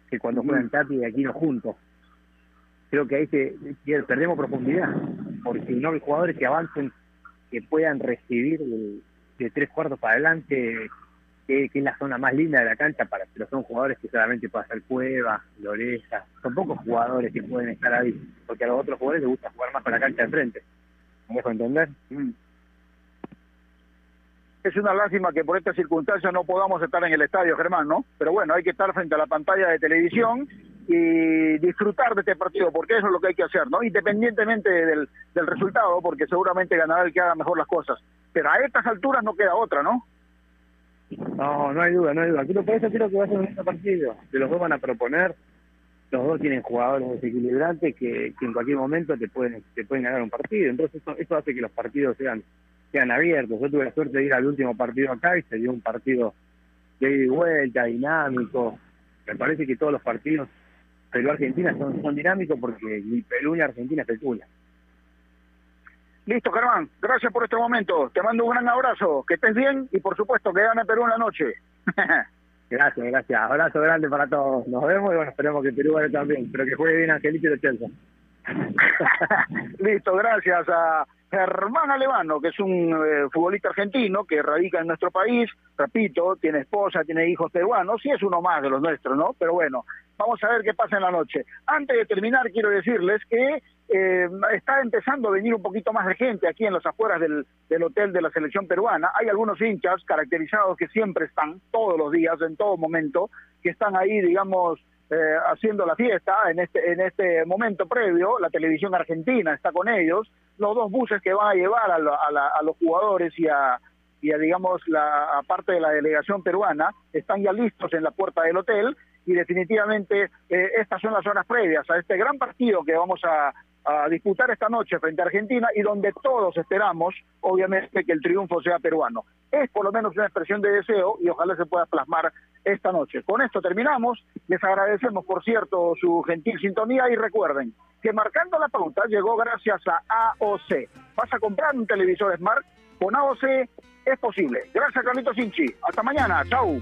que cuando juegan Tapia y Aquino juntos. Creo que ahí se- perdemos profundidad, porque no hay jugadores que avancen que puedan recibir de, tres cuartos para adelante, que, es la zona más linda de la cancha, para pero son jugadores que solamente pueden hacer Cueva, Loreja, son pocos jugadores que pueden estar ahí, porque a los otros jugadores les gusta jugar más con la cancha de frente. ¿Me dejo entender? Es una lástima que por estas circunstancias no podamos estar en el estadio, Germán, ¿no? Pero bueno, hay que estar frente a la pantalla de televisión y disfrutar de este partido, porque eso es lo que hay que hacer, ¿no? Independientemente del, del resultado, porque seguramente ganará el que haga mejor las cosas. Pero a estas alturas no queda otra, ¿no? No, no hay duda, no hay duda. Por eso creo que va a ser un lindo partido. Que los dos van a proponer, los dos tienen jugadores desequilibrantes que, que en cualquier momento te pueden te pueden ganar un partido. Entonces eso, eso hace que los partidos sean sean abiertos. Yo tuve la suerte de ir al último partido acá y se dio un partido de ida y vuelta, dinámico. Me parece que todos los partidos Perú-Argentina son, son dinámicos porque ni Perú ni Argentina especulan. Listo, Germán. Gracias por este momento. Te mando un gran abrazo. Que estés bien y por supuesto que gane Perú en la noche. Gracias, gracias. Abrazo grande para todos. Nos vemos y bueno, esperemos que Perú gane también. Pero que juegue bien Angelito y de Chelsea. Listo, gracias a Germán Alevano, que es un eh, futbolista argentino que radica en nuestro país. Repito, tiene esposa, tiene hijos peruanos y es uno más de los nuestros, ¿no? Pero bueno, vamos a ver qué pasa en la noche. Antes de terminar, quiero decirles que eh, está empezando a venir un poquito más de gente aquí en las afueras del, hotel de la selección peruana. Hay algunos hinchas caracterizados que siempre están, todos los días, en todo momento, que están ahí, digamos, eh, haciendo la fiesta en este en este momento previo. La televisión argentina está con ellos. Los dos buses que van a llevar a, a, los jugadores y a, y a digamos la parte de la delegación peruana están ya listos en la puerta del hotel y definitivamente eh, estas son las horas previas a este gran partido que vamos a, disputar esta noche frente a Argentina y donde todos esperamos, obviamente, que el triunfo sea peruano. Es por lo menos una expresión de deseo y ojalá se pueda plasmar esta noche. Con esto terminamos. Les agradecemos, por cierto, su gentil sintonía y recuerden que marcando la pauta llegó gracias a AOC. Vas a comprar un televisor Smart con AOC es posible. Gracias, Carlitos Sinchi. Hasta mañana. Chau.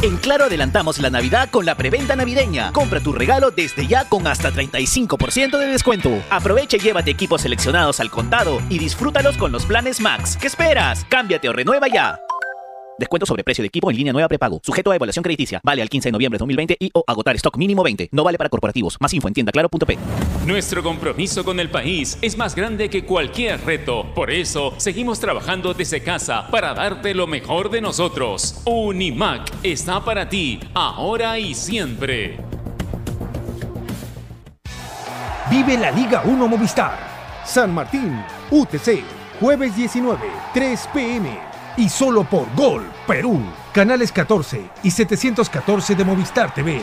En Claro adelantamos la Navidad con la preventa navideña. Compra tu regalo desde ya con hasta 35% de descuento. Aprovecha y llévate equipos seleccionados al contado y disfrútalos con los planes Max. ¿Qué esperas? Cámbiate o renueva ya. Descuento sobre precio de equipo en línea nueva prepago. Sujeto a evaluación crediticia. Vale al 15 de noviembre de 2020 y o agotar stock mínimo 20. No vale para corporativos. Más info en tiendaclaro.p. Nuestro compromiso con el país es más grande que cualquier reto. Por eso, seguimos trabajando desde casa para darte lo mejor de nosotros. Unimac está para ti, ahora y siempre. Vive la Liga 1 Movistar. San Martín, UTC. Jueves 19, 3 pm y solo por Gol Perú. Canales 14 y 714 de Movistar TV.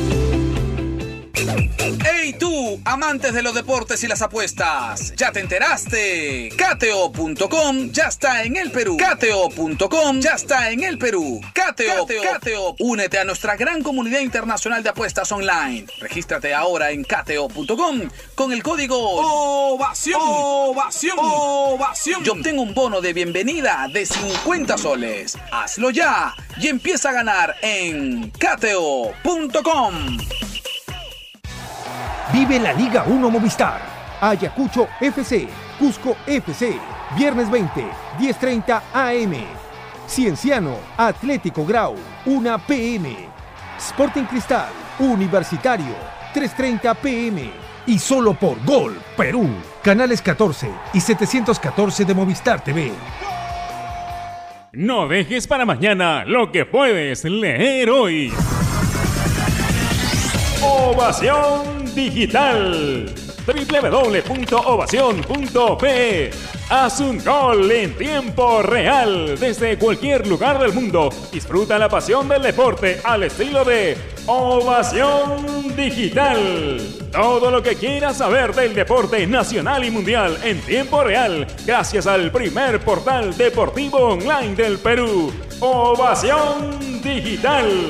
¡Hey tú, amantes de los deportes y las apuestas! ¿Ya te enteraste? Cateo.com ya está en el Perú. Cateo.com ya está en el Perú. Cateo, Cateo, Únete a nuestra gran comunidad internacional de apuestas online. Regístrate ahora en cateo.com con el código OVACION. OVACION. OVACION. Y obtén un bono de bienvenida de 50 soles. Hazlo ya y empieza a ganar en cateo.com. Vive la Liga 1 Movistar. Ayacucho FC, Cusco FC. Viernes 20, 10.30 AM. Cienciano, Atlético Grau, 1 PM. Sporting Cristal, Universitario, 3.30 PM. Y solo por Gol, Perú. Canales 14 y 714 de Movistar TV. No dejes para mañana lo que puedes leer hoy. Ovación Digital www.ovación.pe Haz un gol en tiempo real desde cualquier lugar del mundo. Disfruta la pasión del deporte al estilo de Ovación Digital. Todo lo que quieras saber del deporte nacional y mundial en tiempo real gracias al primer portal deportivo online del Perú. Ovación Digital.